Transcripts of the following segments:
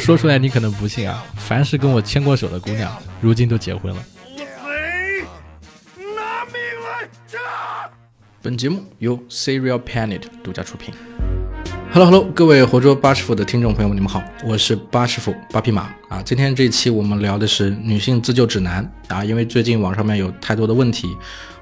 说出来你可能不信啊，凡是跟我牵过手的姑娘，如今都结婚了。拿命来本节目由 Serial Planet 独家出品。Hello Hello，各位活捉八师傅的听众朋友们，你们好，我是八师傅八匹马啊。今天这一期我们聊的是女性自救指南啊，因为最近网上面有太多的问题。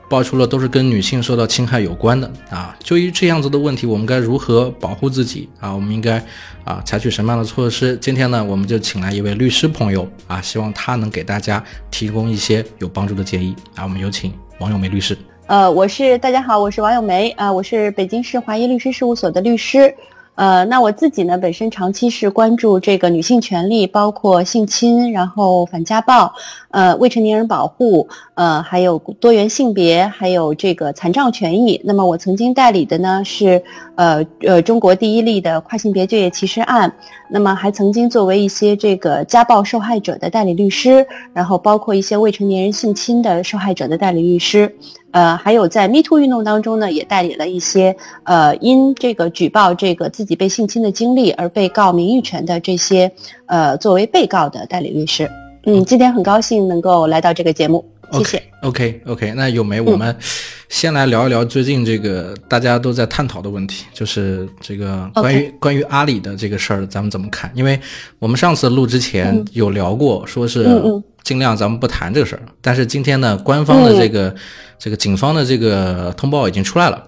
爆出了都是跟女性受到侵害有关的啊，就于这样子的问题，我们该如何保护自己啊？我们应该啊采取什么样的措施？今天呢，我们就请来一位律师朋友啊，希望他能给大家提供一些有帮助的建议啊。我们有请王永梅律师。呃，我是大家好，我是王永梅啊，我是北京市华谊律师事务所的律师。呃，那我自己呢，本身长期是关注这个女性权利，包括性侵，然后反家暴，呃，未成年人保护，呃，还有多元性别，还有这个残障权益。那么我曾经代理的呢是，呃呃，中国第一例的跨性别就业歧视案。那么还曾经作为一些这个家暴受害者的代理律师，然后包括一些未成年人性侵的受害者的代理律师，呃，还有在 Me Too 运动当中呢，也代理了一些呃因这个举报这个自己被性侵的经历而被告名誉权的这些呃作为被告的代理律师。嗯，今天很高兴能够来到这个节目。谢谢。OK OK，那有没我们先来聊一聊最近这个大家都在探讨的问题，就是这个关于关于阿里的这个事儿，咱们怎么看？因为我们上次录之前有聊过，说是尽量咱们不谈这个事儿。但是今天呢，官方的这个这个警方的这个通报已经出来了，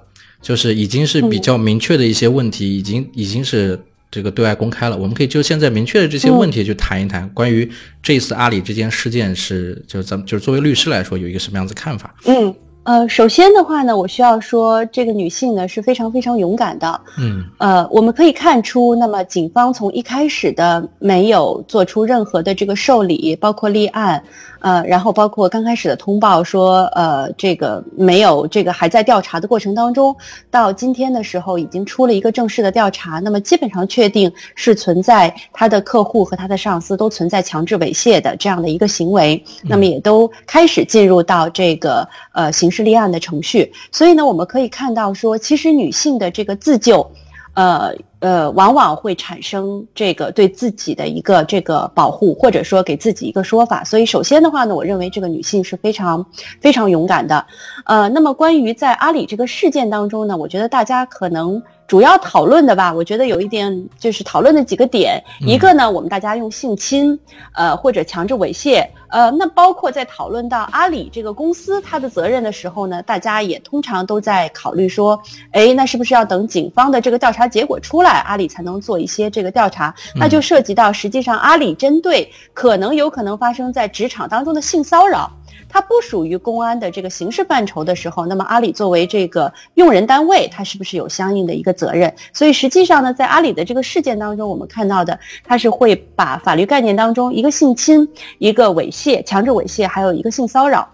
就是已经是比较明确的一些问题，已经已经是。这个对外公开了，我们可以就现在明确的这些问题去谈一谈，关于这次阿里这件事件是，就是咱们就是作为律师来说有一个什么样子看法？嗯，呃，首先的话呢，我需要说这个女性呢是非常非常勇敢的。嗯，呃，我们可以看出，那么警方从一开始的没有做出任何的这个受理，包括立案。呃，然后包括刚开始的通报说，呃，这个没有这个还在调查的过程当中，到今天的时候已经出了一个正式的调查，那么基本上确定是存在他的客户和他的上司都存在强制猥亵的这样的一个行为，那么也都开始进入到这个呃刑是立案的程序，所以呢，我们可以看到说，其实女性的这个自救。呃呃，往往会产生这个对自己的一个这个保护，或者说给自己一个说法。所以，首先的话呢，我认为这个女性是非常非常勇敢的。呃，那么关于在阿里这个事件当中呢，我觉得大家可能。主要讨论的吧，我觉得有一点就是讨论的几个点，一个呢，我们大家用性侵，呃，或者强制猥亵，呃，那包括在讨论到阿里这个公司它的责任的时候呢，大家也通常都在考虑说，哎，那是不是要等警方的这个调查结果出来，阿里才能做一些这个调查？那就涉及到实际上阿里针对可能有可能发生在职场当中的性骚扰。它不属于公安的这个刑事范畴的时候，那么阿里作为这个用人单位，它是不是有相应的一个责任？所以实际上呢，在阿里的这个事件当中，我们看到的，它是会把法律概念当中一个性侵、一个猥亵、强制猥亵，还有一个性骚扰，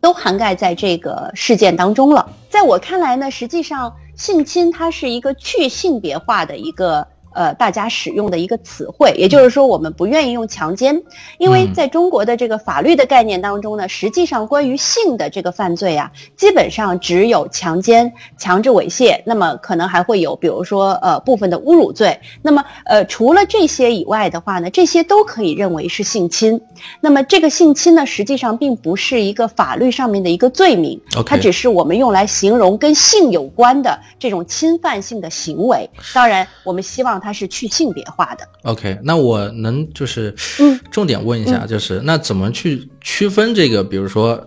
都涵盖在这个事件当中了。在我看来呢，实际上性侵它是一个去性别化的一个。呃，大家使用的一个词汇，也就是说，我们不愿意用强奸，因为在中国的这个法律的概念当中呢，实际上关于性的这个犯罪啊，基本上只有强奸、强制猥亵，那么可能还会有，比如说呃部分的侮辱罪。那么呃除了这些以外的话呢，这些都可以认为是性侵。那么这个性侵呢，实际上并不是一个法律上面的一个罪名，它只是我们用来形容跟性有关的这种侵犯性的行为。当然，我们希望。它是去性别化的。OK，那我能就是重点问一下，就是那怎么去区分这个，比如说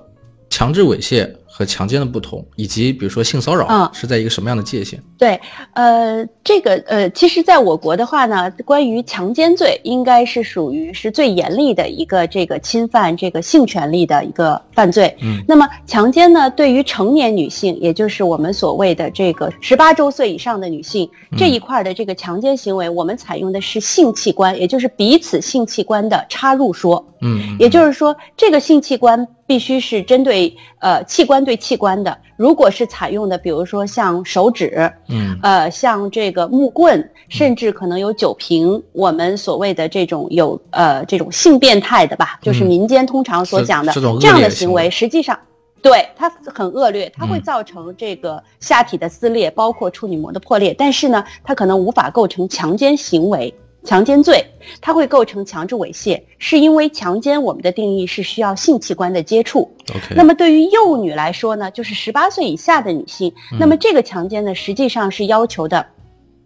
强制猥亵？和强奸的不同，以及比如说性骚扰，是在一个什么样的界限？对，呃，这个呃，其实，在我国的话呢，关于强奸罪，应该是属于是最严厉的一个这个侵犯这个性权利的一个犯罪。嗯，那么强奸呢，对于成年女性，也就是我们所谓的这个十八周岁以上的女性这一块的这个强奸行为，我们采用的是性器官，也就是彼此性器官的插入说。嗯，也就是说，这个性器官必须是针对呃器官。对器官的，如果是采用的，比如说像手指，嗯，呃，像这个木棍，甚至可能有酒瓶，我们所谓的这种有呃这种性变态的吧，就是民间通常所讲的这样的行为，实际上对它很恶劣，它会造成这个下体的撕裂，包括处女膜的破裂，但是呢，它可能无法构成强奸行为。强奸罪，它会构成强制猥亵，是因为强奸我们的定义是需要性器官的接触。那么对于幼女来说呢，就是十八岁以下的女性，那么这个强奸呢，实际上是要求的。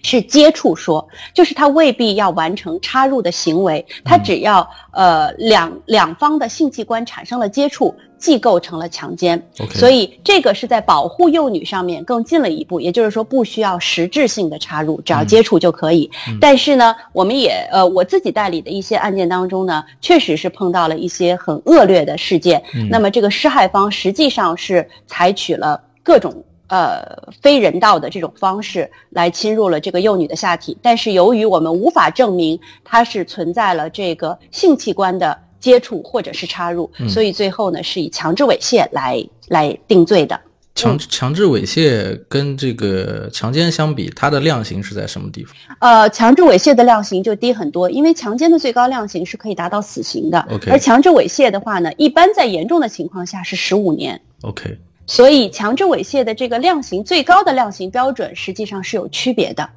是接触说，就是他未必要完成插入的行为，他只要呃两两方的性器官产生了接触，即构成了强奸。所以这个是在保护幼女上面更进了一步，也就是说不需要实质性的插入，只要接触就可以。但是呢，我们也呃我自己代理的一些案件当中呢，确实是碰到了一些很恶劣的事件。那么这个施害方实际上是采取了各种。呃，非人道的这种方式来侵入了这个幼女的下体，但是由于我们无法证明它是存在了这个性器官的接触或者是插入，所以最后呢是以强制猥亵来来定罪的。强强制猥亵跟这个强奸相比，它的量刑是在什么地方？呃，强制猥亵的量刑就低很多，因为强奸的最高量刑是可以达到死刑的。OK，而强制猥亵的话呢，一般在严重的情况下是十五年。OK。所以，强制猥亵的这个量刑最高的量刑标准实际上是有区别的，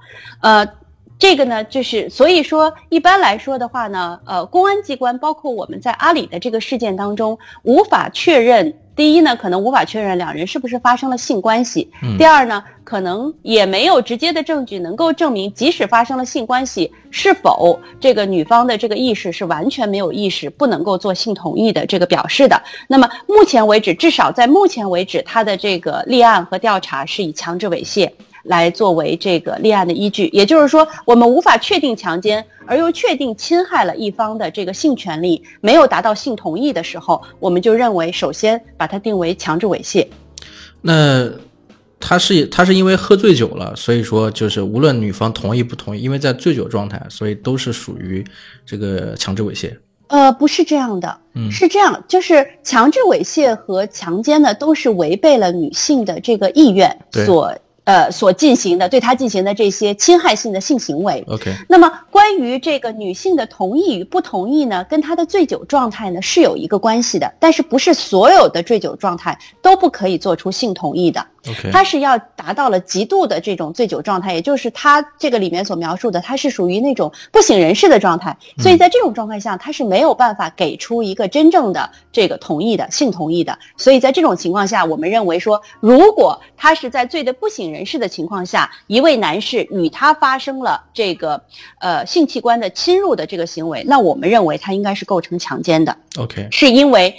呃，这个呢，就是所以说，一般来说的话呢，呃，公安机关包括我们在阿里的这个事件当中，无法确认。第一呢，可能无法确认两人是不是发生了性关系。第二呢，可能也没有直接的证据能够证明，即使发生了性关系，是否这个女方的这个意识是完全没有意识，不能够做性同意的这个表示的。那么目前为止，至少在目前为止，他的这个立案和调查是以强制猥亵。来作为这个立案的依据，也就是说，我们无法确定强奸，而又确定侵害了一方的这个性权利，没有达到性同意的时候，我们就认为首先把它定为强制猥亵。那他是他是因为喝醉酒了，所以说就是无论女方同意不同意，因为在醉酒状态，所以都是属于这个强制猥亵。呃，不是这样的，嗯，是这样，就是强制猥亵和强奸呢，都是违背了女性的这个意愿所。呃，所进行的对他进行的这些侵害性的性行为，OK。那么关于这个女性的同意与不同意呢，跟她的醉酒状态呢是有一个关系的，但是不是所有的醉酒状态都不可以做出性同意的。他是要达到了极度的这种醉酒状态，也就是他这个里面所描述的，他是属于那种不省人事的状态。所以在这种状态下，他是没有办法给出一个真正的这个同意的性同意的。所以在这种情况下，我们认为说，如果他是在醉得不省人事的情况下，一位男士与他发生了这个呃性器官的侵入的这个行为，那我们认为他应该是构成强奸的。OK，是因为。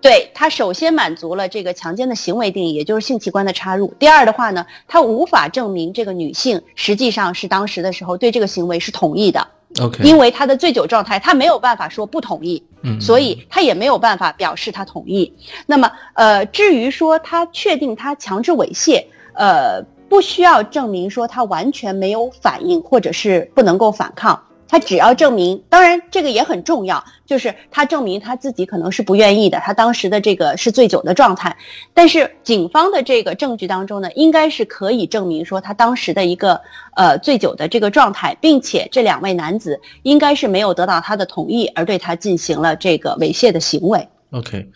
对他首先满足了这个强奸的行为定义，也就是性器官的插入。第二的话呢，他无法证明这个女性实际上是当时的时候对这个行为是同意的。OK，因为他的醉酒状态，他没有办法说不同意，嗯，所以他也没有办法表示他同意。那么，呃，至于说他确定他强制猥亵，呃，不需要证明说他完全没有反应或者是不能够反抗。他只要证明，当然这个也很重要，就是他证明他自己可能是不愿意的，他当时的这个是醉酒的状态。但是警方的这个证据当中呢，应该是可以证明说他当时的一个呃醉酒的这个状态，并且这两位男子应该是没有得到他的同意而对他进行了这个猥亵的行为。OK。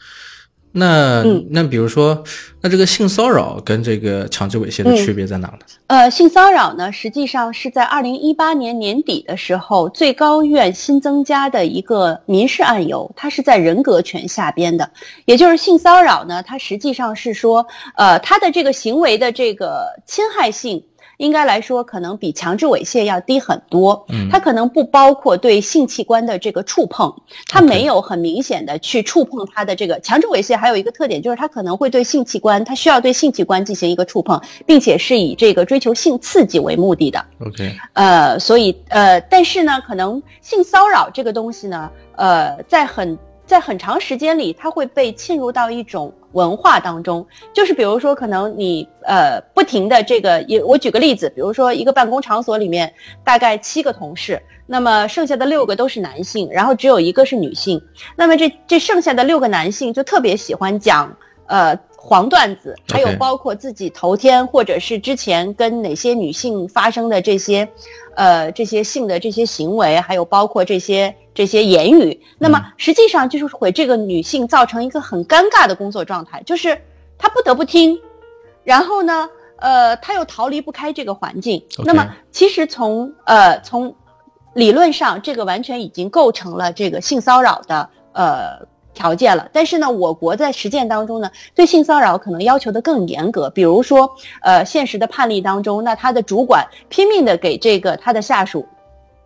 那那比如说，那这个性骚扰跟这个强制猥亵的区别在哪呢？呃，性骚扰呢，实际上是在二零一八年年底的时候，最高院新增加的一个民事案由，它是在人格权下边的，也就是性骚扰呢，它实际上是说，呃，他的这个行为的这个侵害性。应该来说，可能比强制猥亵要低很多。嗯，它可能不包括对性器官的这个触碰，它没有很明显的去触碰它的这个强制猥亵。还有一个特点就是，它可能会对性器官，它需要对性器官进行一个触碰，并且是以这个追求性刺激为目的的。OK，呃，所以呃，但是呢，可能性骚扰这个东西呢，呃，在很。在很长时间里，它会被浸入到一种文化当中，就是比如说，可能你呃不停的这个，也我举个例子，比如说一个办公场所里面大概七个同事，那么剩下的六个都是男性，然后只有一个是女性，那么这这剩下的六个男性就特别喜欢讲呃。黄段子，还有包括自己头天或者是之前跟哪些女性发生的这些，呃，这些性的这些行为，还有包括这些这些言语，那么实际上就是会这个女性造成一个很尴尬的工作状态，就是她不得不听，然后呢，呃，她又逃离不开这个环境。那么其实从呃从理论上这个完全已经构成了这个性骚扰的呃条件了。但是呢，我国在实践当中呢，对性骚扰可能要求的更严格。比如说，呃，现实的判例当中，那他的主管拼命的给这个他的下属。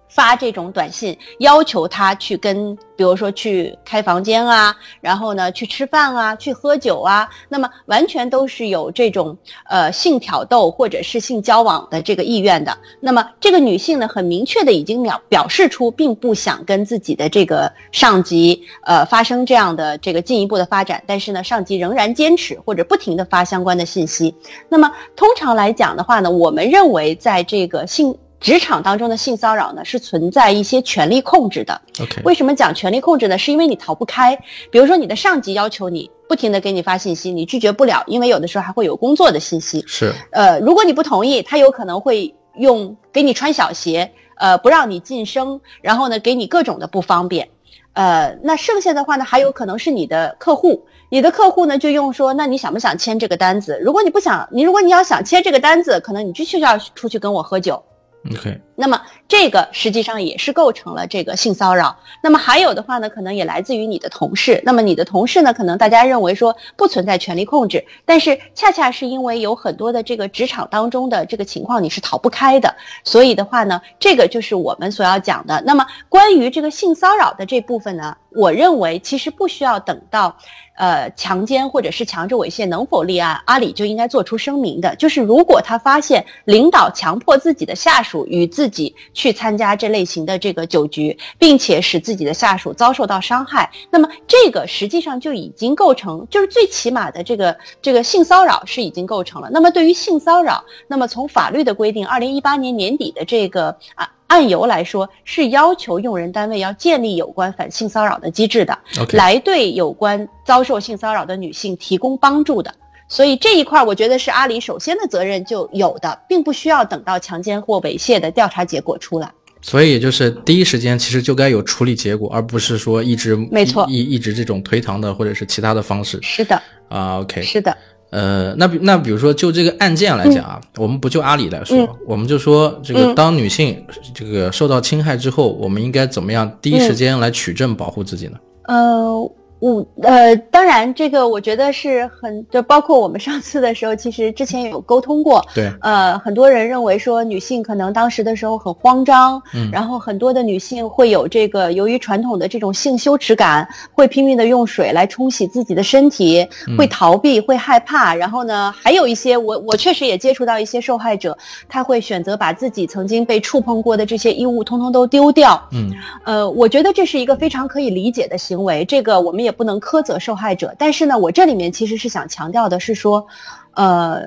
发这种短信，要求他去跟，比如说去开房间啊，然后呢去吃饭啊，去喝酒啊，那么完全都是有这种呃性挑逗或者是性交往的这个意愿的。那么这个女性呢，很明确的已经表表示出，并不想跟自己的这个上级呃发生这样的这个进一步的发展，但是呢，上级仍然坚持或者不停的发相关的信息。那么通常来讲的话呢，我们认为在这个性。职场当中的性骚扰呢，是存在一些权力控制的。OK，为什么讲权力控制呢？是因为你逃不开。比如说，你的上级要求你不停的给你发信息，你拒绝不了，因为有的时候还会有工作的信息。是。呃，如果你不同意，他有可能会用给你穿小鞋，呃，不让你晋升，然后呢，给你各种的不方便。呃，那剩下的话呢，还有可能是你的客户，你的客户呢就用说，那你想不想签这个单子？如果你不想，你如果你要想签这个单子，可能你就需要出去跟我喝酒。OK，那么这个实际上也是构成了这个性骚扰。那么还有的话呢，可能也来自于你的同事。那么你的同事呢，可能大家认为说不存在权力控制，但是恰恰是因为有很多的这个职场当中的这个情况你是逃不开的，所以的话呢，这个就是我们所要讲的。那么关于这个性骚扰的这部分呢，我认为其实不需要等到。呃，强奸或者是强制猥亵能否立案？阿里就应该做出声明的，就是如果他发现领导强迫自己的下属与自己去参加这类型的这个酒局，并且使自己的下属遭受到伤害，那么这个实际上就已经构成，就是最起码的这个这个性骚扰是已经构成了。那么对于性骚扰，那么从法律的规定，二零一八年年底的这个啊。案由来说，是要求用人单位要建立有关反性骚扰的机制的，来对有关遭受性骚扰的女性提供帮助的。所以这一块，我觉得是阿里首先的责任就有的，并不需要等到强奸或猥亵的调查结果出来。所以就是第一时间其实就该有处理结果，而不是说一直没错一一直这种推搪的或者是其他的方式。是的啊，OK，是的。呃，那比那比如说就这个案件来讲啊，我们不就阿里来说，我们就说这个当女性这个受到侵害之后，我们应该怎么样第一时间来取证保护自己呢？呃。我呃，当然，这个我觉得是很，就包括我们上次的时候，其实之前有沟通过。对。呃，很多人认为说女性可能当时的时候很慌张，嗯，然后很多的女性会有这个由于传统的这种性羞耻感，会拼命的用水来冲洗自己的身体，会逃避，会害怕。然后呢，还有一些我我确实也接触到一些受害者，他会选择把自己曾经被触碰过的这些衣物通通都丢掉。嗯。呃，我觉得这是一个非常可以理解的行为，这个我们也。也不能苛责受害者，但是呢，我这里面其实是想强调的是说，呃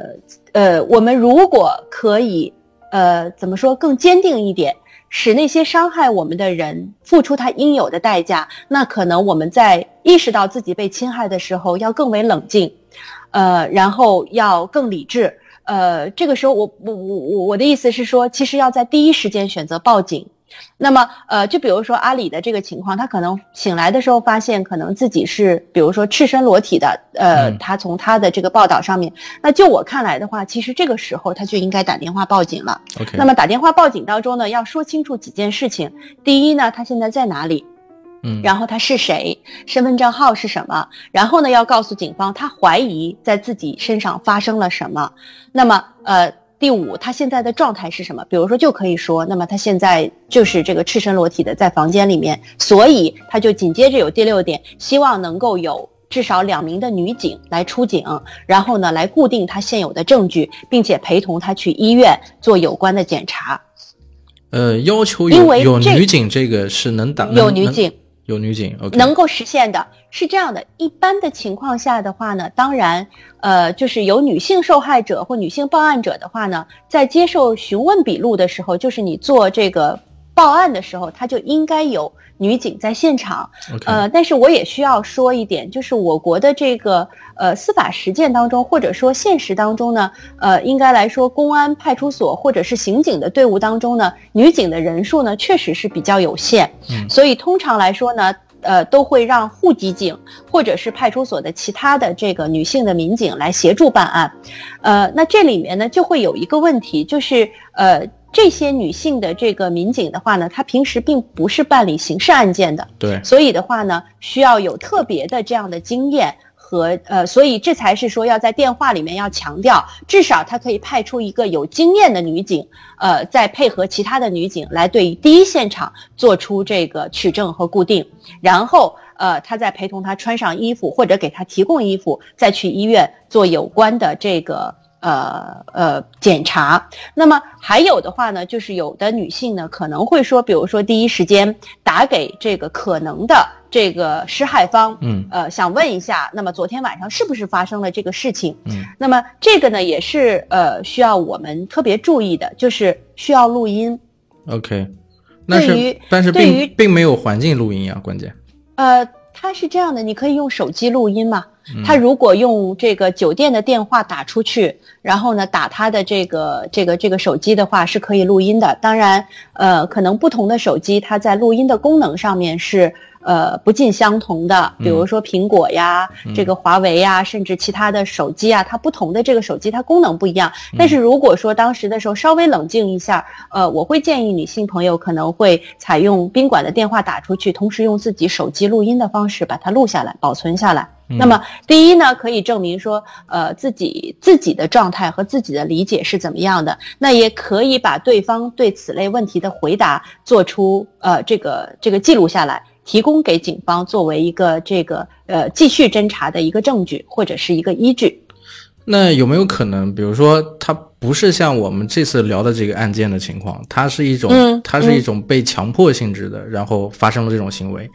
呃，我们如果可以，呃，怎么说更坚定一点，使那些伤害我们的人付出他应有的代价，那可能我们在意识到自己被侵害的时候要更为冷静，呃，然后要更理智，呃，这个时候我我我我我的意思是说，其实要在第一时间选择报警。那么，呃，就比如说阿里的这个情况，他可能醒来的时候发现，可能自己是，比如说赤身裸体的，呃，他从他的这个报道上面，那就我看来的话，其实这个时候他就应该打电话报警了。OK。那么打电话报警当中呢，要说清楚几件事情。第一呢，他现在在哪里？嗯。然后他是谁？身份证号是什么？然后呢，要告诉警方他怀疑在自己身上发生了什么。那么，呃。第五，他现在的状态是什么？比如说，就可以说，那么他现在就是这个赤身裸体的在房间里面，所以他就紧接着有第六点，希望能够有至少两名的女警来出警，然后呢来固定他现有的证据，并且陪同他去医院做有关的检查。呃，要求有有女警，这个是能打有女警。有女警能够实现的是这样的。一般的情况下的话呢，当然，呃，就是有女性受害者或女性报案者的话呢，在接受询问笔录的时候，就是你做这个报案的时候，他就应该有女警在现场。呃，但是我也需要说一点，就是我国的这个呃司法实践当中，或者说现实当中呢，呃，应该来说，公安派出所或者是刑警的队伍当中呢，女警的人数呢，确实是比较有限。嗯，所以通常来说呢。呃，都会让户籍警或者是派出所的其他的这个女性的民警来协助办案，呃，那这里面呢就会有一个问题，就是呃，这些女性的这个民警的话呢，她平时并不是办理刑事案件的，对，所以的话呢，需要有特别的这样的经验和呃，所以这才是说要在电话里面要强调，至少她可以派出一个有经验的女警，呃，再配合其他的女警来对第一现场做出这个取证和固定，然后呃，她再陪同她穿上衣服或者给她提供衣服，再去医院做有关的这个。呃呃，检查。那么还有的话呢，就是有的女性呢可能会说，比如说第一时间打给这个可能的这个施害方，嗯，呃，想问一下，那么昨天晚上是不是发生了这个事情？嗯，那么这个呢也是呃需要我们特别注意的，就是需要录音。OK，那是对于但是对于并并没有环境录音啊，关键。呃，它是这样的，你可以用手机录音嘛。嗯他如果用这个酒店的电话打出去，然后呢打他的这个这个这个手机的话是可以录音的。当然，呃，可能不同的手机它在录音的功能上面是呃不尽相同的。比如说苹果呀，这个华为呀，甚至其他的手机啊，它不同的这个手机它功能不一样。但是如果说当时的时候稍微冷静一下，呃，我会建议女性朋友可能会采用宾馆的电话打出去，同时用自己手机录音的方式把它录下来，保存下来。那么第一呢，可以证明说，呃，自己自己的状态和自己的理解是怎么样的。那也可以把对方对此类问题的回答做出呃这个这个记录下来，提供给警方作为一个这个呃继续侦查的一个证据或者是一个依据。那有没有可能，比如说他不是像我们这次聊的这个案件的情况，它是一种，嗯它是一种被强迫性质的，然后发生了这种行为。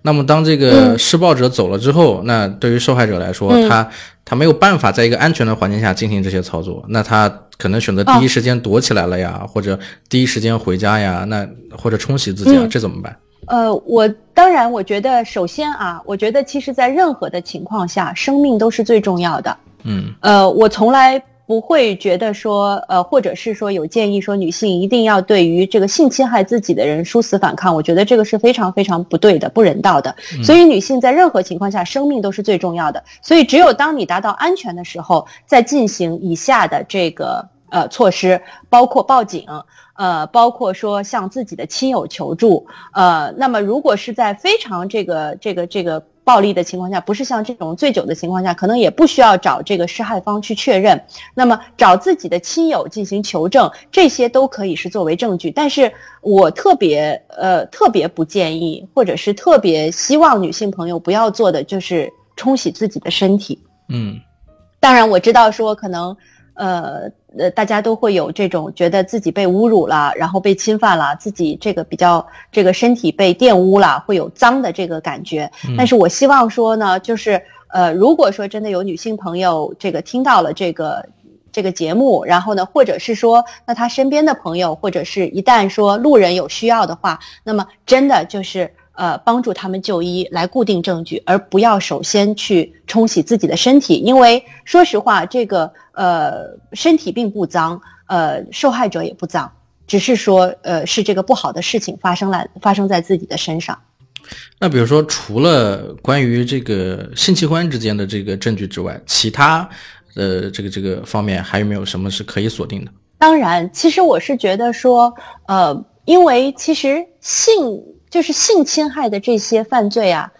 那么当这个施暴者走了之后，那对于受害者来说，嗯他他没有办法在一个安全的环境下进行这些操作，那他可能选择第一时间躲起来了呀，或者第一时间回家呀，那或者冲洗自己啊，嗯这怎么办？呃，我当然，我觉得首先啊，我觉得其实在任何的情况下，生命都是最重要的。嗯呃，我从来不会觉得说，呃，或者是说有建议说女性一定要对于这个性侵害自己的人殊死反抗，我觉得这个是非常非常不对的、不人道的。所以女性在任何情况下，生命都是最重要的。所以只有当你达到安全的时候，再进行以下的这个呃措施，包括报警。呃，包括说向自己的亲友求助，呃，那么如果是在非常这个这个这个暴力的情况下，不是像这种醉酒的情况下，可能也不需要找这个施害方去确认，那么找自己的亲友进行求证，这些都可以是作为证据。但是我特别呃特别不建议，或者是特别希望女性朋友不要做的，就是冲洗自己的身体。嗯当然，我知道说可能，呃呃，大家都会有这种觉得自己被侮辱了，然后被侵犯了，自己这个比较这个身体被玷污了，会有脏的这个感觉。但是我希望说呢，就是呃，如果说真的有女性朋友这个听到了这个。这个节目，然后呢，或者是说，那他身边的朋友，或者是一旦说路人有需要的话，那么真的就是呃帮助他们就医来固定证据，而不要首先去冲洗自己的身体，因为说实话，这个呃身体并不脏，呃受害者也不脏，只是说呃是这个不好的事情发生了发生在自己的身上。那比如说，除了关于这个性器官之间的这个证据之外，其他呃这个这个方面还有没有什么是可以锁定的？当然，其实我是觉得说，呃，因为其实性就是性侵害的这些犯罪啊，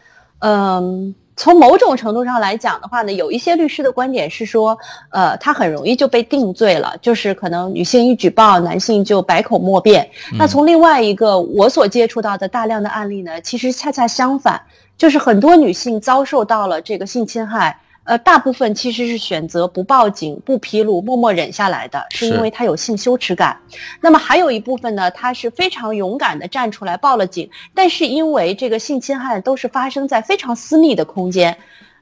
嗯、从某种程度上来讲的话呢，有一些律师的观点是说，呃，他很容易就被定罪了，就是可能女性一举报，男性就百口莫辩。那从另外一个我所接触到的大量的案例呢，其实恰恰相反，就是很多女性遭受到了这个性侵害。呃，大部分其实是选择不报警、不披露、默默忍下来的，是因为他有性羞耻感。那么还有一部分呢，他是非常勇敢的站出来报了警，但是因为这个性侵害都是发生在非常私密的空间，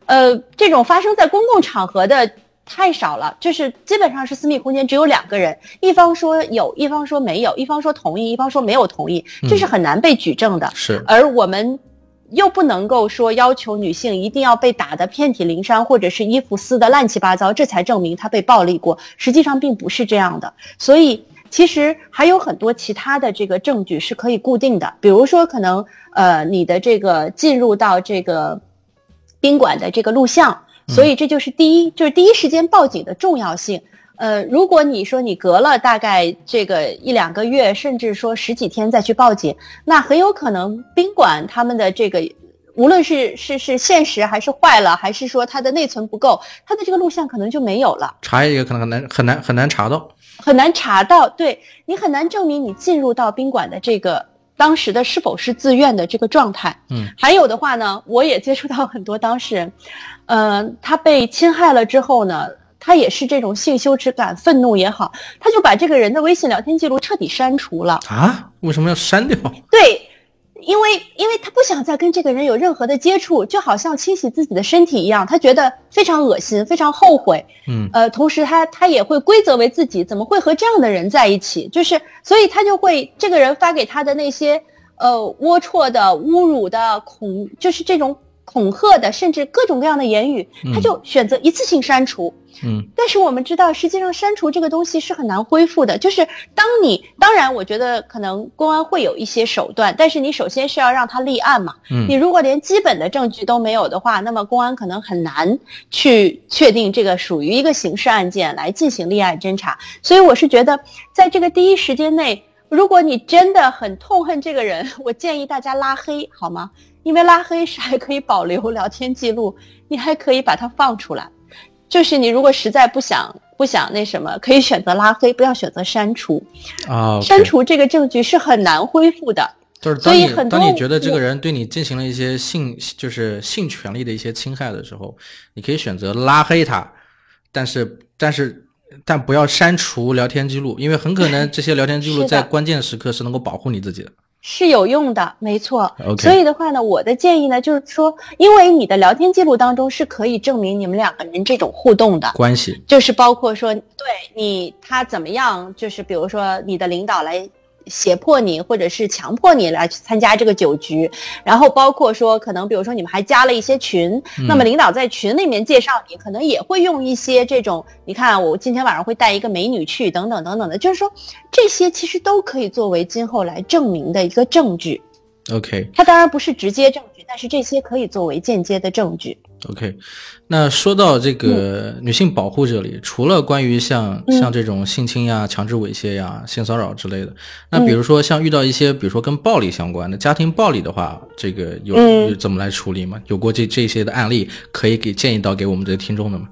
呃，这种发生在公共场合的太少了，就是基本上是私密空间只有两个人，一方说有，一方说没有，一方说同意，一方说没有同意，这是很难被举证的。是而我们又不能够说要求女性一定要被打得遍体鳞伤，或者是衣服撕得乱七八糟，这才证明她被暴力过。实际上并不是这样的，所以其实还有很多其他的这个证据是可以固定的，比如说可能呃你的这个进入到这个宾馆的这个录像，所以这就是第一，就是第一时间报警的重要性。呃，如果你说你隔了大概这个一两个月，甚至说十几天再去报警，那很有可能宾馆他们的这个，无论是是是现实还是坏了，还是说它的内存不够，它的这个录像可能就没有了。查一个可能很难很难很难查到，很难查到，对你很难证明你进入到宾馆的这个当时的是否是自愿的这个状态。嗯，还有的话呢，我也接触到很多当事人，呃，他被侵害了之后呢。他也是这种性羞耻感、愤怒也好，他就把这个人的微信聊天记录彻底删除了啊？为什么要删掉？对，因为因为他不想再跟这个人有任何的接触，就好像清洗自己的身体一样，他觉得非常恶心，非常后悔。嗯，呃，同时他他也会归责为自己怎么会和这样的人在一起，就是所以他就会这个人发给他的那些呃龌龊的、侮辱的、恐就是这种恐吓的，甚至各种各样的言语，他就选择一次性删除。嗯，但是我们知道，实际上删除这个东西是很难恢复的。就是当你当然，我觉得可能公安会有一些手段，但是你首先是要让他立案嘛。嗯，你如果连基本的证据都没有的话，那么公安可能很难去确定这个属于一个刑事案件来进行立案侦查。所以我是觉得，在这个第一时间内，如果你真的很痛恨这个人，我建议大家拉黑好吗？因为拉黑是还可以保留聊天记录，你还可以把它放出来。就是你如果实在不想不想那什么，可以选择拉黑，不要选择删除。啊，删除这个证据是很难恢复的。就是当你当你觉得这个人对你进行了一些性就是性权利的一些侵害的时候，你可以选择拉黑他，但是但是但不要删除聊天记录，因为很可能 这些聊天记录在关键时刻是能够保护你自己的。是有用的，没错。所以的话呢，我的建议呢，就是说，因为你的聊天记录当中是可以证明你们两个人这种互动的关系，就是包括说，对你他怎么样，就是比如说你的领导来。胁迫你，或者是强迫你来参加这个酒局，然后包括说，可能比如说你们还加了一些群，那么领导在群里面介绍你，可能也会用一些这种，你看我今天晚上会带一个美女去，等等等等的，就是说这些其实都可以作为今后来证明的一个证据。OK，它当然不是直接证据，但是这些可以作为间接的证据。OK，那说到这个女性保护这里，除了关于像像这种性侵呀、强制猥亵呀、性骚扰之类的，那比如说像遇到一些，比如说跟暴力相关的家庭暴力的话，这个有有怎么来处理吗？有过这这些的案例，可以给建议到给我们这些听众的吗？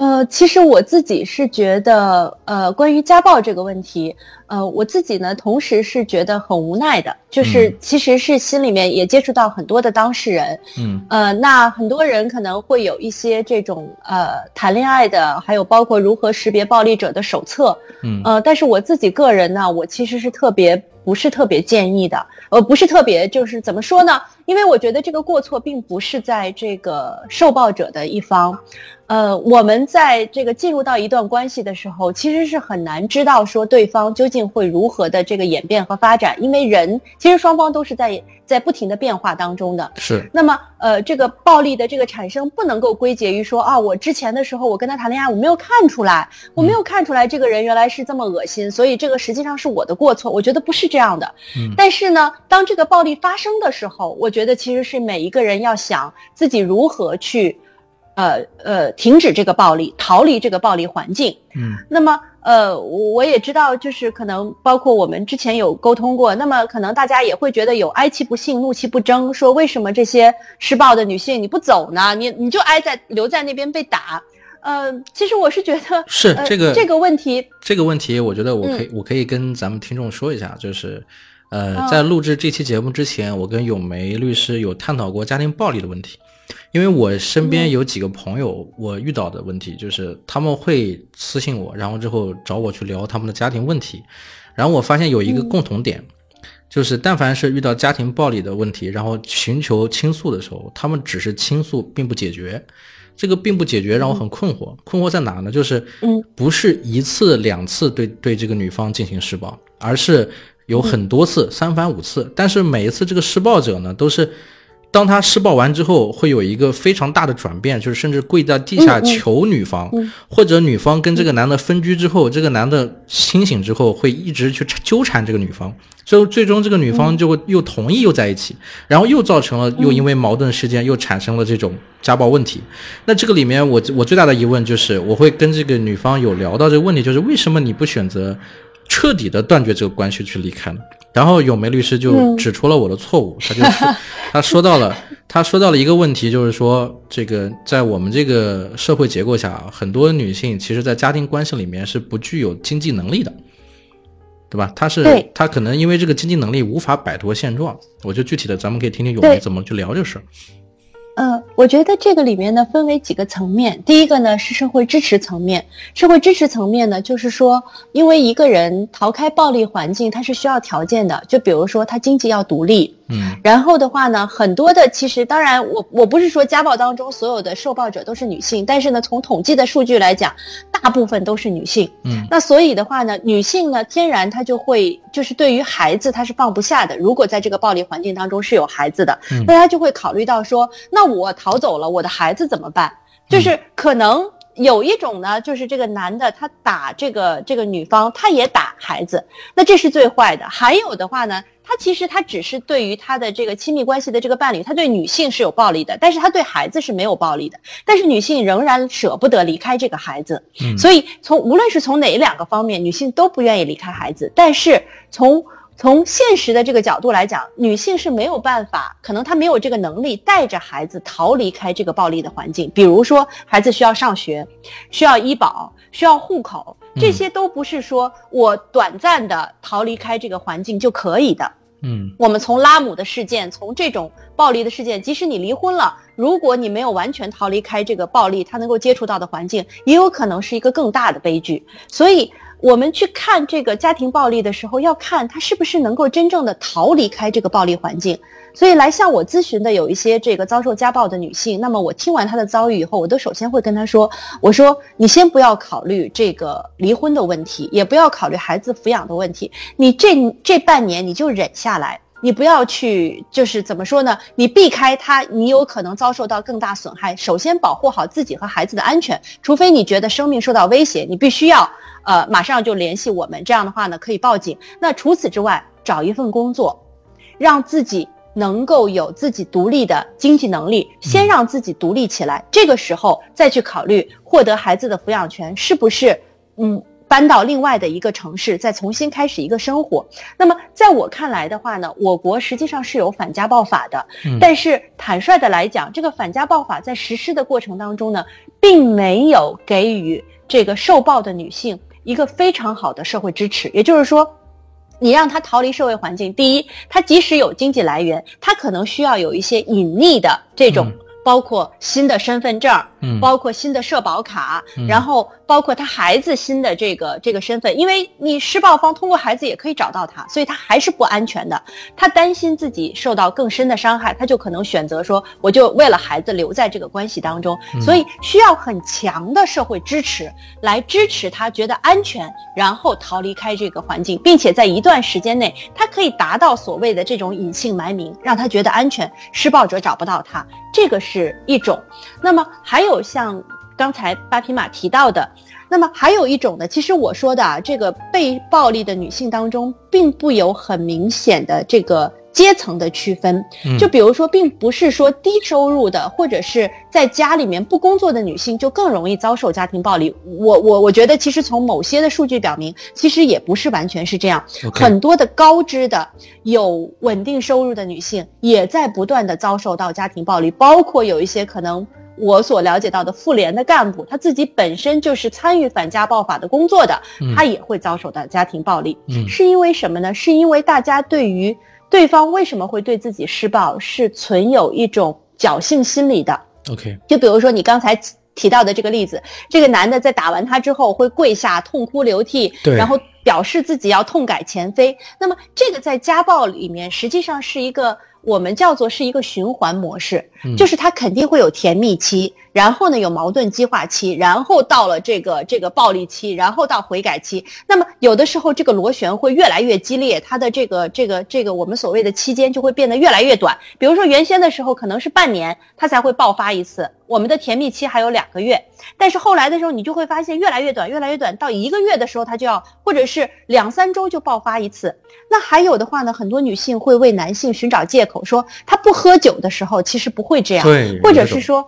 呃，其实我自己是觉得，呃，关于家暴这个问题，呃，我自己呢，同时是觉得很无奈的，就是其实是心里面也接触到很多的当事人，嗯，呃，那很多人可能会有一些这种呃谈恋爱的，还有包括如何识别暴力者的手册，嗯，呃，但是我自己个人呢，我其实是特别不是特别建议的，呃，不是特别就是怎么说呢？因为我觉得这个过错并不是在这个受暴者的一方。呃，我们在这个进入到一段关系的时候，其实是很难知道说对方究竟会如何的这个演变和发展，因为人其实双方都是在在不停的变化当中的。是。那么，呃，这个暴力的这个产生不能够归结于说啊，我之前的时候我跟他谈恋爱，我没有看出来，我没有看出来这个人原来是这么恶心，所以这个实际上是我的过错。我觉得不是这样的。嗯。但是呢，当这个暴力发生的时候，我觉得其实是每一个人要想自己如何去。呃呃，停止这个暴力，逃离这个暴力环境。嗯，那么呃，我也知道，就是可能包括我们之前有沟通过，那么可能大家也会觉得有哀其不幸，怒其不争，说为什么这些施暴的女性你不走呢？你你就挨在留在那边被打。呃，其实我是觉得是这个这个问题，这个问题，我觉得我可以我可以跟咱们听众说一下，就是呃，在录制这期节目之前，我跟咏梅律师有探讨过家庭暴力的问题。因为我身边有几个朋友，我遇到的问题就是他们会私信我，然后之后找我去聊他们的家庭问题，然后我发现有一个共同点，就是但凡是遇到家庭暴力的问题，然后寻求倾诉的时候，他们只是倾诉，并不解决。这个并不解决让我很困惑，困惑在哪呢？就是嗯，不是一次两次对对这个女方进行施暴，而是有很多次，三番五次，但是每一次这个施暴者呢都是。当他施暴完之后，会有一个非常大的转变，就是甚至跪在地下求女方，或者女方跟这个男的分居之后，这个男的清醒之后，会一直去纠缠这个女方，最后最终这个女方就会又同意又在一起，然后又造成了又因为矛盾事件又产生了这种家暴问题。那这个里面，我我最大的疑问就是，我会跟这个女方有聊到这个问题，就是为什么你不选择彻底的断绝这个关系去离开呢？然后咏梅律师就指出了我的错误，他就说，他说到了，他说到了一个问题，就是说，这个在我们这个社会结构下，很多女性其实，在家庭关系里面是不具有经济能力的，对吧？她是，她可能因为这个经济能力无法摆脱现状。我就具体的，咱们可以听听咏梅怎么去聊这事儿。嗯，我觉得这个里面呢分为几个层面。第一个呢是社会支持层面，社会支持层面呢就是说，因为一个人逃开暴力环境，他是需要条件的，就比如说他经济要独立。嗯，然后的话呢，很多的其实当然，我我不是说家暴当中所有的受暴者都是女性，但是呢，从统计的数据来讲，大部分都是女性。嗯，那所以的话呢，女性呢，天然她就会就是对于孩子她是放不下的。如果在这个暴力环境当中是有孩子的，那她就会考虑到说，那我逃走了，我的孩子怎么办？就是可能。有一种呢，就是这个男的他打这个这个女方，他也打孩子，那这是最坏的。还有的话呢，他其实他只是对于他的这个亲密关系的这个伴侣，他对女性是有暴力的，但是他对孩子是没有暴力的。但是女性仍然舍不得离开这个孩子，所以从无论是从哪两个方面，女性都不愿意离开孩子。但是从从现实的这个角度来讲，女性是没有办法，可能她没有这个能力带着孩子逃离开这个暴力的环境。比如说，孩子需要上学，需要医保，需要户口，这些都不是说我短暂的逃离开这个环境就可以的。嗯，我们从拉姆的事件，从这种暴力的事件，即使你离婚了，如果你没有完全逃离开这个暴力，他能够接触到的环境，也有可能是一个更大的悲剧。所以。我们去看这个家庭暴力的时候，要看他是不是能够真正的逃离开这个暴力环境。所以来向我咨询的有一些这个遭受家暴的女性，那么我听完她的遭遇以后，我都首先会跟她说：“我说你先不要考虑这个离婚的问题，也不要考虑孩子抚养的问题，你这这半年你就忍下来，你不要去就是怎么说呢？你避开他，你有可能遭受到更大损害。首先保护好自己和孩子的安全，除非你觉得生命受到威胁，你必须要。”呃，马上就联系我们，这样的话呢，可以报警。那除此之外，找一份工作，让自己能够有自己独立的经济能力，先让自己独立起来。这个时候再去考虑获得孩子的抚养权，是不是？嗯，搬到另外的一个城市，再重新开始一个生活。那么，在我看来的话呢，我国实际上是有反家暴法的，但是坦率的来讲，这个反家暴法在实施的过程当中呢，并没有给予这个受暴的女性。一个非常好的社会支持，也就是说，你让他逃离社会环境。第一，他即使有经济来源，他可能需要有一些隐匿的这种。包括新的身份证，嗯，包括新的社保卡，然后包括他孩子新的这个这个身份，因为你施暴方通过孩子也可以找到他，所以他还是不安全的。他担心自己受到更深的伤害，他就可能选择说，我就为了孩子留在这个关系当中。所以需要很强的社会支持来支持他觉得安全，然后逃离开这个环境，并且在一段时间内，他可以达到所谓的这种隐姓埋名，让他觉得安全，施暴者找不到他。这个是一种，那么还有像刚才八匹马提到的，那么还有一种呢？其实我说的啊，这个被暴力的女性当中，并不有很明显的这个。阶层的区分，就比如说，并不是说低收入的或者是在家里面不工作的女性就更容易遭受家庭暴力。我我我觉得，其实从某些的数据表明，其实也不是完全是这样。很多的高知的、有稳定收入的女性也在不断的遭受到家庭暴力，包括有一些可能我所了解到的妇联的干部，他自己本身就是参与反家暴法的工作的，他也会遭受到家庭暴力。是因为什么呢？是因为大家对于对方为什么会对自己施暴？是存有一种侥幸心理的。OK，就比如说你刚才提到的这个例子，这个男的在打完他之后会跪下痛哭流涕，然后表示自己要痛改前非。那么这个在家暴里面实际上是一个我们叫做是一个循环模式，就是它肯定会有甜蜜期，然后呢有矛盾激化期，然后到了这个这个暴力期，然后到悔改期。那么有的时候这个螺旋会越来越激烈，它的这个这个这个我们所谓的期间就会变得越来越短。比如说原先的时候可能是半年，它才会爆发一次，我们的甜蜜期还有两个月。但是后来的时候你就会发现越来越短，越来越短，到一个月的时候它就要，或者是两三周就爆发一次。那还有的话呢，很多女性会为男性寻找借口，说他不喝酒的时候其实不会这样，或者是说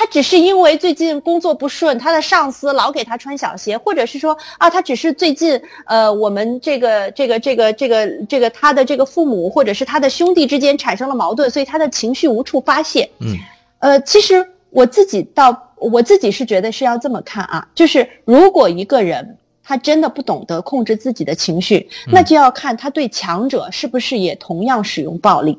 他他只是因为最近工作不顺，他的上司老给他穿小鞋，或者是说啊，他只是最近呃，我们这个这个这个这个这个他的这个父母或者是他的兄弟之间产生了矛盾，所以他的情绪无处发泄。嗯，呃，其实我自己到我自己是觉得是要这么看啊，就是如果一个人。他真的不懂得控制自己的情绪，那就要看他对强者是不是也同样使用暴力。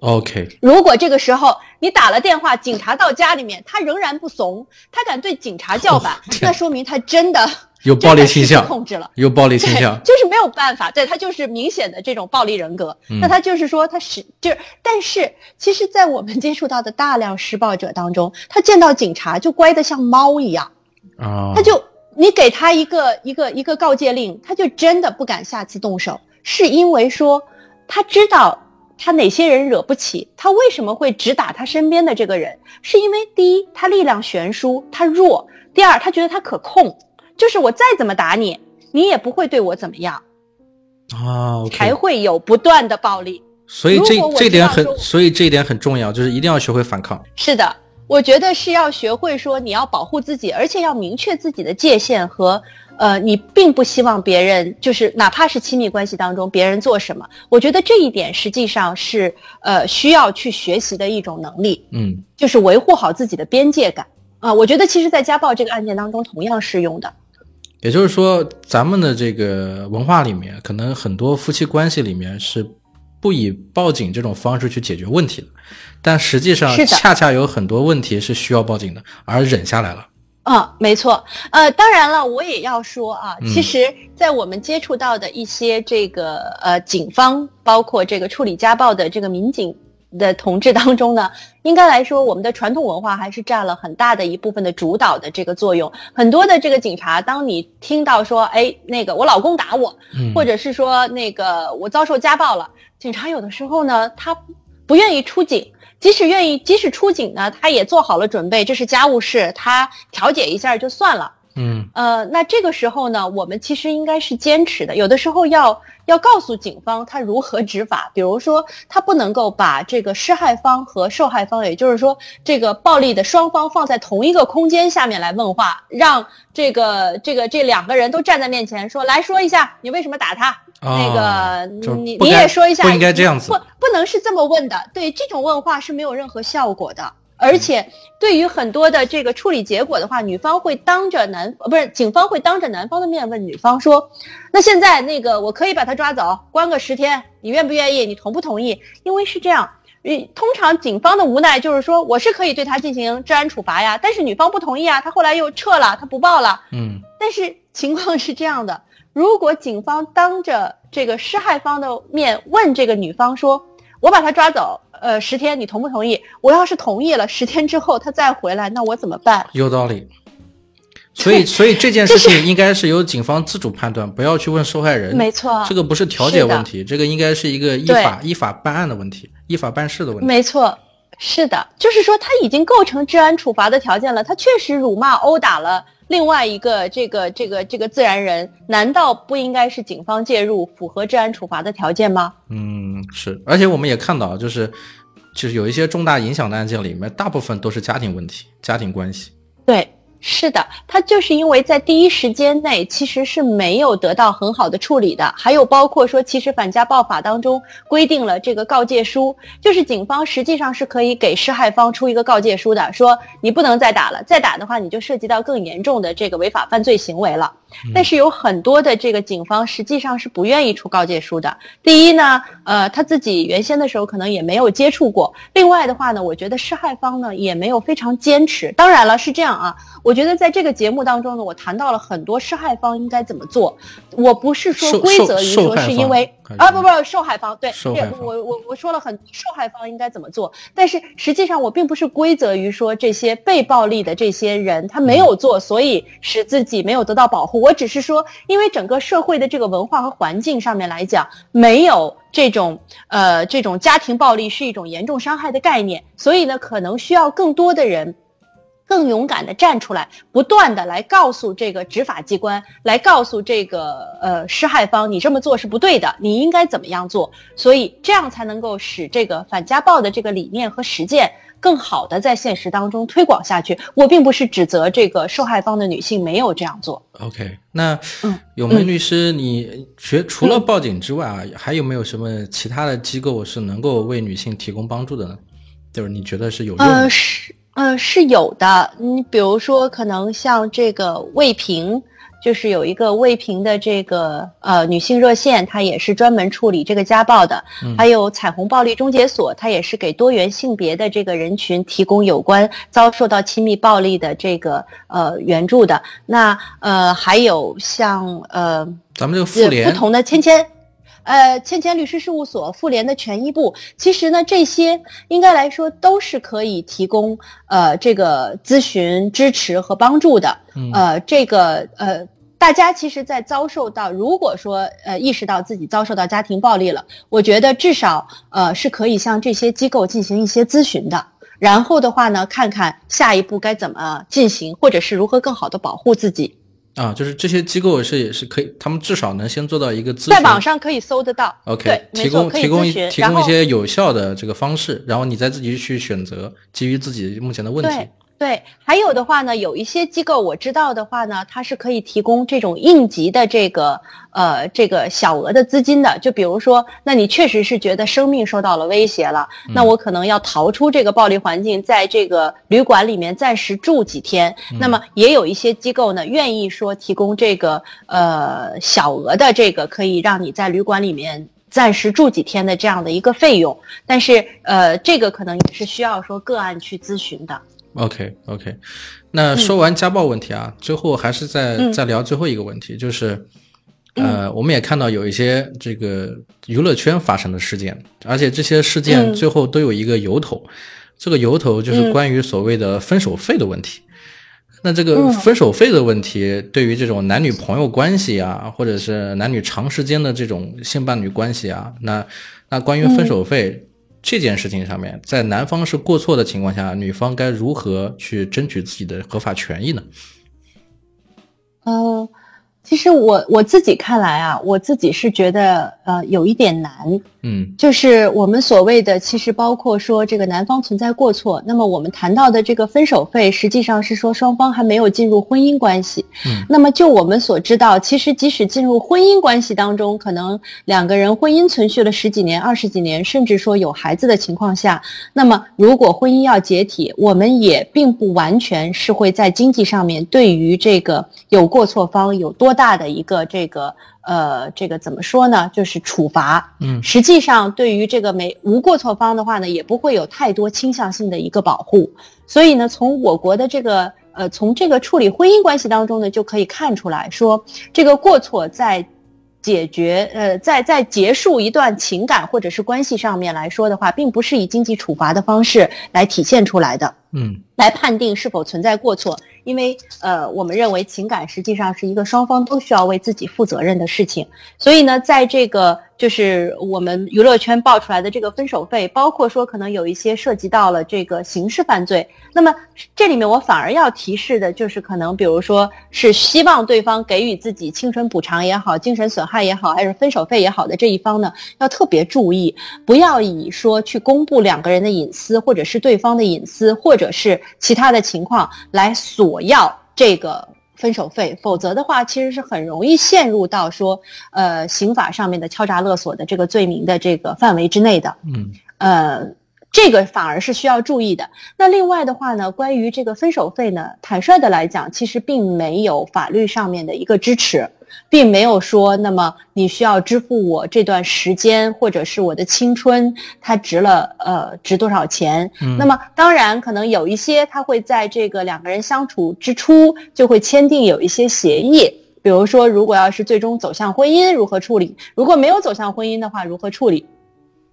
OK，如果这个时候你打了电话，警察到家里面，他仍然不怂，他敢对警察叫板，那说明他真的有暴力倾向，控制了，有暴力倾向，就是没有办法，对他就是明显的这种暴力人格。那他就是说他是就是，但是其实，在我们接触到的大量施暴者当中，他见到警察就乖得像猫一样。啊，他就。你给他一个一个一个告诫令，他就真的不敢下次动手，是因为说他知道他哪些人惹不起，他为什么会只打他身边的这个人？是因为第一，他力量悬殊，他弱；第二，他觉得他可控，就是我再怎么打你，你也不会对我怎么样啊，才会有不断的暴力。所以这这点很，所以这一点很重要，就是一定要学会反抗。是的。我觉得是要学会说你要保护自己，而且要明确自己的界限和，呃，你并不希望别人就是哪怕是亲密关系当中别人做什么，我觉得这一点实际上是呃需要去学习的一种能力，嗯，就是维护好自己的边界感啊。我觉得其实，在家暴这个案件当中同样适用的。也就是说，咱们的这个文化里面，可能很多夫妻关系里面是不以报警这种方式去解决问题的。但实际上，恰恰有很多问题是需要报警的，而忍下来了。嗯，没错。呃，当然了，我也要说啊，其实，在我们接触到的一些这个呃警方，包括这个处理家暴的这个民警的同志当中呢，应该来说，我们的传统文化还是占了很大的一部分的主导的这个作用。很多的这个警察，当你听到说，哎，那个我老公打我，或者是说那个我遭受家暴了，警察有的时候呢，他不愿意出警。即使愿意，即使出警呢，他也做好了准备，这是家务事，他调解一下就算了。嗯，呃，那这个时候呢，我们其实应该是坚持的，有的时候要要告诉警方他如何执法，比如说他不能够把这个施害方和受害方，也就是说这个暴力的双方放在同一个空间下面来问话，让这个这个这两个人都站在面前说，来说一下你为什么打他。那个，你你也说一下，不应该这样子，不不能是这么问的。对这种问话是没有任何效果的，而且对于很多的这个处理结果的话，女方会当着男，不是警方会当着男方的面问女方说：“那现在那个我可以把他抓走，关个十天，你愿不愿意？你同不同意？”因为是这样，通常警方的无奈就是说我是可以对他进行治安处罚呀，但是女方不同意啊，他后来又撤了，他不报了。嗯，但是情况是这样的。如果警方当着这个施害方的面问这个女方说：“我把他抓走，呃，十天，你同不同意？”我要是同意了，十天之后他再回来，那我怎么办？有道理。所以，所以这件事情应该是由警方自主判断，不要去问受害人。没错，这个不是调解问题，这个应该是一个依法依法办案的问题，依法办事的问题。没错，是的，就是说他已经构成治安处罚的条件了，他确实辱骂、殴打了。另外一个这个这个这个自然人，难道不应该是警方介入，符合治安处罚的条件吗？嗯，是。而且我们也看到，就是就是有一些重大影响的案件里面，大部分都是家庭问题、家庭关系。对。是的，他就是因为在第一时间内其实是没有得到很好的处理的，还有包括说，其实反家暴法当中规定了这个告诫书，就是警方实际上是可以给施害方出一个告诫书的，说你不能再打了，再打的话你就涉及到更严重的这个违法犯罪行为了。但是有很多的这个警方实际上是不愿意出告诫书的。第一呢，呃，他自己原先的时候可能也没有接触过；另外的话呢，我觉得施害方呢也没有非常坚持。当然了，是这样啊。我觉得在这个节目当中呢，我谈到了很多施害方应该怎么做。我不是说规则于说是因为啊，不不，受害方对，受害方我我我说了很受害方应该怎么做，但是实际上我并不是规则于说这些被暴力的这些人他没有做，所以使自己没有得到保护。我只是说，因为整个社会的这个文化和环境上面来讲，没有这种呃这种家庭暴力是一种严重伤害的概念，所以呢，可能需要更多的人。更勇敢地站出来，不断地来告诉这个执法机关，来告诉这个呃施害方，你这么做是不对的，你应该怎么样做？所以这样才能够使这个反家暴的这个理念和实践更好的在现实当中推广下去。我并不是指责这个受害方的女性没有这样做。OK，那永梅律师，你学除了报警之外啊，还有没有什么其他的机构是能够为女性提供帮助的呢？就是你觉得是有用的？呃，是。嗯，是有的。你比如说，可能像这个卫平，就是有一个卫平的这个呃女性热线，它也是专门处理这个家暴的。还有彩虹暴力终结所，它也是给多元性别的这个人群提供有关遭受到亲密暴力的这个呃援助的。那呃，还有像呃，咱们这个妇联不同的芊芊。呃，芊芊律师事务所、妇联的权益部，其实呢，这些应该来说都是可以提供呃这个咨询、支持和帮助的。呃，这个呃，大家其实，在遭受到如果说呃意识到自己遭受到家庭暴力了，我觉得至少呃是可以向这些机构进行一些咨询的。然后的话呢，看看下一步该怎么进行，或者是如何更好的保护自己。啊，就是这些机构是也是可以，他们至少能先做到一个咨询，在网上可以搜得到。OK，提供提供提供一些有效的这个方式，然后你再自己去选择，基于自己目前的问题。对，还有的话呢，有一些机构我知道的话呢，它是可以提供这种应急的这个呃这个小额的资金的。就比如说，那你确实是觉得生命受到了威胁了，那我可能要逃出这个暴力环境，在这个旅馆里面暂时住几天。那么也有一些机构呢，愿意说提供这个呃小额的这个可以让你在旅馆里面暂时住几天的这样的一个费用。但是呃，这个可能也是需要说个案去咨询的。OK OK，那说完家暴问题啊，最后还是再再聊最后一个问题，就是，呃，我们也看到有一些这个娱乐圈发生的事件，而且这些事件最后都有一个由头，这个由头就是关于所谓的分手费的问题。那这个分手费的问题，对于这种男女朋友关系啊，或者是男女长时间的这种性伴侣关系啊，那那关于分手费。这件事情上面，在男方是过错的情况下，女方该如何去争取自己的合法权益呢？其实我我自己看来啊，我自己是觉得呃有一点难，嗯，就是我们所谓的其实包括说这个男方存在过错，那么我们谈到的这个分手费，实际上是说双方还没有进入婚姻关系，嗯，那么就我们所知道，其实即使进入婚姻关系当中，可能两个人婚姻存续了十几年、二十几年，甚至说有孩子的情况下，那么如果婚姻要解体，我们也并不完全是会在经济上面对于这个有过错方有多。多大的一个这个呃，这个怎么说呢？就是处罚。嗯，实际上对于这个没无过错方的话呢，也不会有太多倾向性的一个保护。所以呢，从我国的这个呃，从这个处理婚姻关系当中呢，就可以看出来说，这个过错在解决呃，在在结束一段情感或者是关系上面来说的话，并不是以经济处罚的方式来体现出来的。嗯，来判定是否存在过错。因为呃，我们认为情感实际上是一个双方都需要为自己负责任的事情，所以呢，在这个就是我们娱乐圈爆出来的这个分手费，包括说可能有一些涉及到了这个刑事犯罪，那么这里面我反而要提示的就是，可能比如说是希望对方给予自己青春补偿也好，精神损害也好，还是分手费也好的这一方呢，要特别注意，不要以说去公布两个人的隐私，或者是对方的隐私，或者是其他的情况来索。要这个分手费，否则的话，其实是很容易陷入到说，呃，刑法上面的敲诈勒索的这个罪名的这个范围之内的。嗯，呃，这个反而是需要注意的。那另外的话呢，关于这个分手费呢，坦率的来讲，其实并没有法律上面的一个支持。并没有说，那么你需要支付我这段时间或者是我的青春，它值了呃值多少钱？那么当然可能有一些他会在这个两个人相处之初就会签订有一些协议。比如说，如果要是最终走向婚姻，如何处理？如果没有走向婚姻的话，如何处理？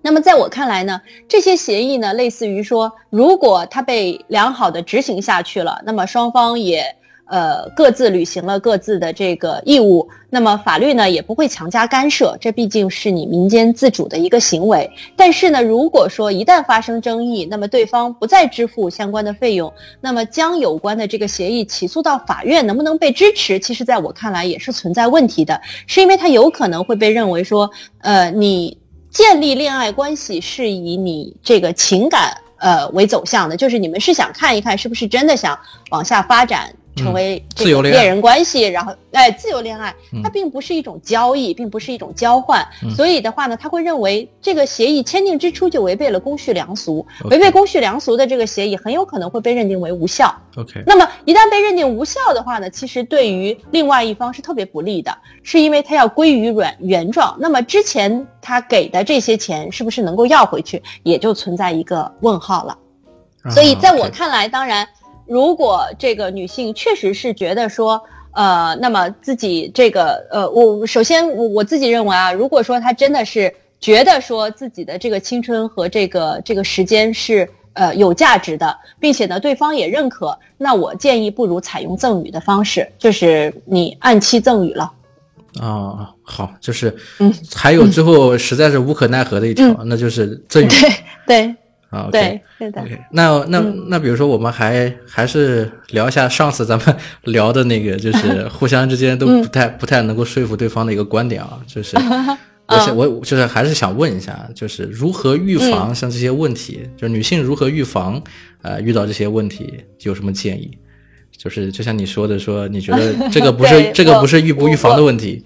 那么在我看来呢，这些协议呢，类似于说，如果它被良好的执行下去了，那么双方也。呃，各自履行了各自的这个义务，那么法律呢也不会强加干涉，这毕竟是你民间自主的一个行为。但是呢，如果说一旦发生争议，那么对方不再支付相关的费用，那么将有关的这个协议起诉到法院，能不能被支持？其实在我看来也是存在问题的，是因为它有可能会被认为说，呃，你建立恋爱关系是以你这个情感呃为走向的，就是你们是想看一看是不是真的想往下发展。成为自由恋人关系，然后哎，自由恋爱，它并不是一种交易，并不是一种交换，所以的话呢，他会认为这个协议签订之初就违背了公序良俗，违背公序良俗的这个协议很有可能会被认定为无效。OK，那么一旦被认定无效的话呢，其实对于另外一方是特别不利的，是因为他要归于原原状，那么之前他给的这些钱是不是能够要回去，也就存在一个问号了。所以在我看来，当然。如果这个女性确实是觉得说，呃，那么自己这个，呃，我首先我我自己认为啊，如果说她真的是觉得说自己的这个青春和这个这个时间是呃有价值的，并且呢对方也认可，那我建议不如采用赠与的方式，就是你按期赠与了。啊，好，就是，嗯，还有最后实在是无可奈何的一条，那就是赠与。对 对。啊，对，对的。那那那，比如说，我们还还是聊一下上次咱们 聊的那个，就是 互相之间都不太不太能够说服对方的一个观点啊，就是，而且我就是还是想问一下，就是如何预防像这些问题，就是女性如何预防呃遇到这些问题，有什么建议？就是就像你说的，说你觉得这个不是这个不是预不预防的问题。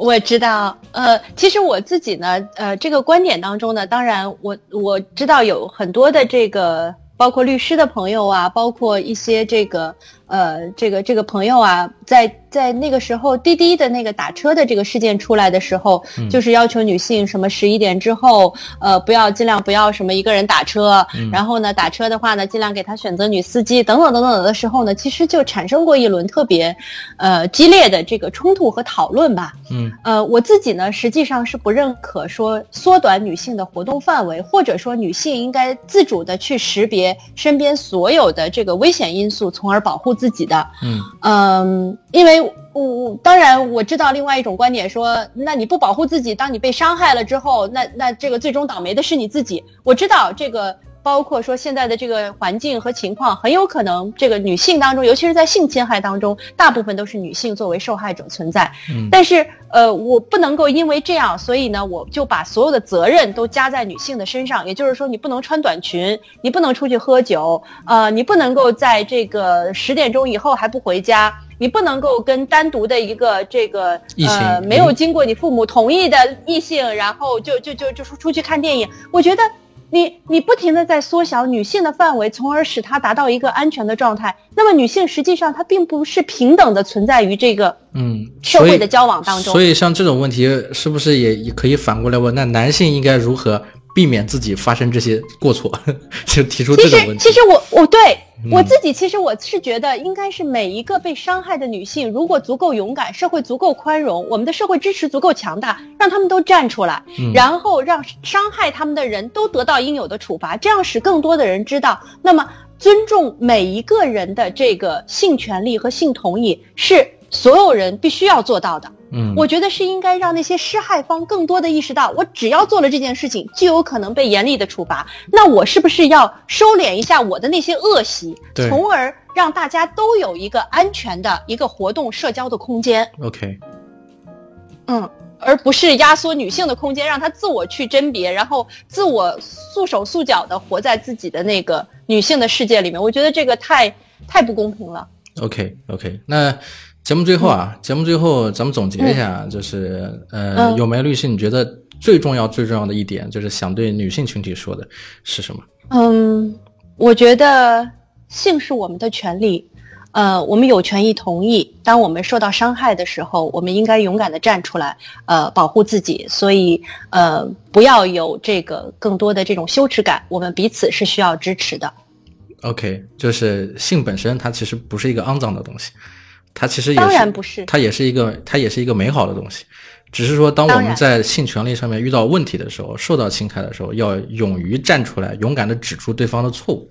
我知道，呃，其实我自己呢，呃，这个观点当中呢，当然我我知道有很多的这个，包括律师的朋友啊，包括一些这个。呃，这个这个朋友啊，在在那个时候滴滴的那个打车的这个事件出来的时候，就是要求女性什么十一点之后，呃，不要尽量不要什么一个人打车，然后呢，打车的话呢，尽量给他选择女司机等等等等的时候呢，其实就产生过一轮特别，呃，激烈的这个冲突和讨论吧。嗯，呃，我自己呢，实际上是不认可说缩短女性的活动范围，或者说女性应该自主的去识别身边所有的这个危险因素，从而保护。自己的，嗯嗯，因为我当然我知道另外一种观点说，那你不保护自己，当你被伤害了之后，那那这个最终倒霉的是你自己。我知道这个。包括说现在的这个环境和情况，很有可能这个女性当中，尤其是在性侵害当中，大部分都是女性作为受害者存在。嗯，但是呃，我不能够因为这样，所以呢，我就把所有的责任都加在女性的身上。也就是说，你不能穿短裙，你不能出去喝酒，呃，你不能够在这个十点钟以后还不回家，你不能够跟单独的一个这个呃没有经过你父母同意的异性，然后就就就就出出去看电影。我觉得。你你不停的在缩小女性的范围，从而使她达到一个安全的状态。那么女性实际上她并不是平等的存在于这个嗯社会的交往当中。所以像这种问题，是不是也也可以反过来问？那男性应该如何？避免自己发生这些过错，就提出这种问题。其实，其实我我对我自己，其实我是觉得，应该是每一个被伤害的女性，如果足够勇敢，社会足够宽容，我们的社会支持足够强大，让他们都站出来，然后让伤害他们的人都得到应有的处罚，这样使更多的人知道，那么尊重每一个人的这个性权利和性同意是所有人必须要做到的。嗯，我觉得是应该让那些施害方更多的意识到，我只要做了这件事情，就有可能被严厉的处罚。那我是不是要收敛一下我的那些恶习，从而让大家都有一个安全的一个活动社交的空间？OK，嗯，而不是压缩女性的空间，让她自我去甄别，然后自我束手束脚的活在自己的那个女性的世界里面。我觉得这个太太不公平了。OK，OK，那。节目最后啊，节目最后咱们总结一下，就是呃，有梅律师，你觉得最重要、最重要的一点，就是想对女性群体说的是什么？嗯，我觉得性是我们的权利，呃，我们有权益同意。当我们受到伤害的时候，我们应该勇敢的站出来，呃，保护自己。所以，呃，不要有这个更多的这种羞耻感。我们彼此是需要支持的。OK，就是性本身它其实不是一个肮脏的东西。它其实也当然不是，它也是一个，它也是一个美好的东西。只是说，当我们在性权利上面遇到问题的时候，受到侵害的时候，要勇于站出来，勇敢的指出对方的错误。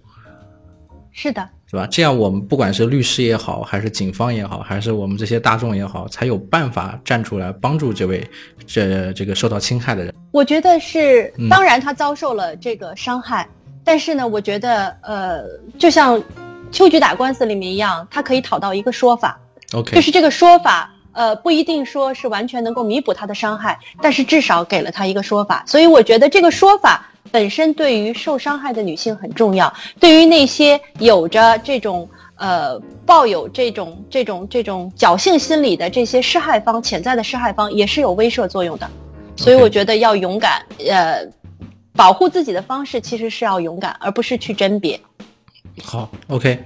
是的，是吧？这样我们不管是律师也好，还是警方也好，还是我们这些大众也好，才有办法站出来帮助这位这这个受到侵害的人。我觉得是，当然他遭受了这个伤害，但是呢，我觉得呃，就像秋菊打官司里面一样，他可以讨到一个说法。OK，就是这个说法。呃，不一定说是完全能够弥补他的伤害，但是至少给了他一个说法。所以我觉得这个说法本身对于受伤害的女性很重要，对于那些有着这种呃抱有这种这种这种侥幸心理的这些施害方、潜在的施害方也是有威慑作用的。所以我觉得要勇敢，呃，保护自己的方式其实是要勇敢，而不是去甄别。好，OK。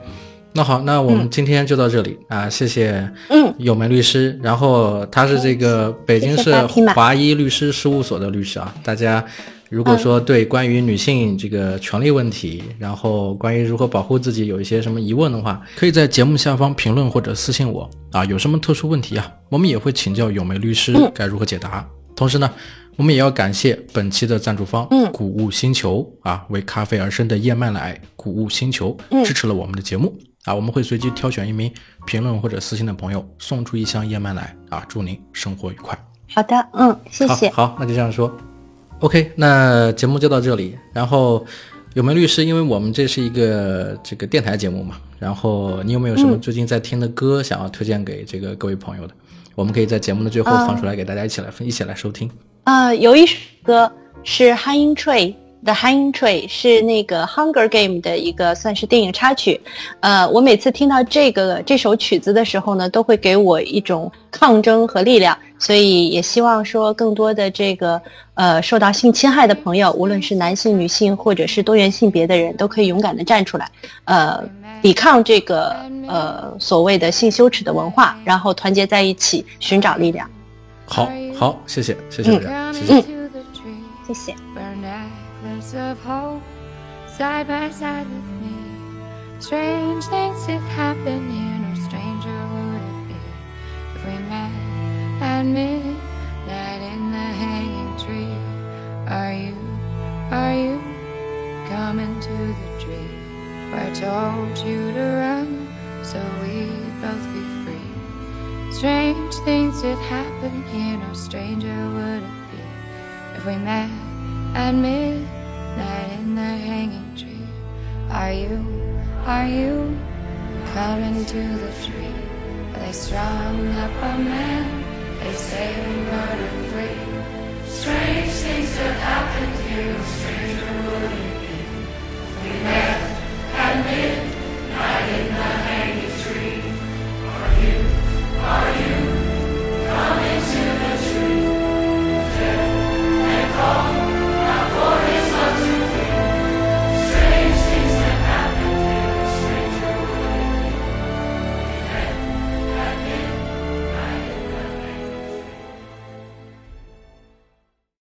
那好，那我们今天就到这里啊！谢谢，嗯，有梅律师，然后他是这个北京市华一律师事务所的律师啊。大家如果说对关于女性这个权利问题，然后关于如何保护自己有一些什么疑问的话，可以在节目下方评论或者私信我啊。有什么特殊问题啊，我们也会请教有梅律师该如何解答。同时呢，我们也要感谢本期的赞助方，嗯，谷物星球啊，为咖啡而生的燕麦奶，谷物星球支持了我们的节目。啊，我们会随机挑选一名评论或者私信的朋友，送出一箱燕麦奶啊，祝您生活愉快。好的，嗯，谢谢。好，那就这样说。OK，那节目就到这里。然后有没有律师？因为我们这是一个这个电台节目嘛，然后你有没有什么最近在听的歌想要推荐给这个各位朋友的？我们可以在节目的最后放出来给大家一起来分，一起来收听。啊，有一首歌是《Hanging Tree》。The Hanging Tree 是那个《Hunger Game》的一个算是电影插曲，呃，我每次听到这个这首曲子的时候呢，都会给我一种抗争和力量，所以也希望说更多的这个呃受到性侵害的朋友，无论是男性、女性或者是多元性别的人，都可以勇敢的站出来，呃，抵抗这个呃所谓的性羞耻的文化，然后团结在一起寻找力量。好，好，谢谢，谢谢大家，谢谢，谢谢。Of hope side by side with me. Strange things that happen here, no stranger would it be if we met at midnight in the hanging tree. Are you, are you coming to the tree where I told you to run so we'd both be free? Strange things that happen here, no stranger would it be if we met at midnight night in the hanging tree. Are you, are you coming to the tree? They strung up a man, they say we murder free. Strange things have happened here, stranger wouldn't be? We met at midnight in the hanging tree. Are you, are you?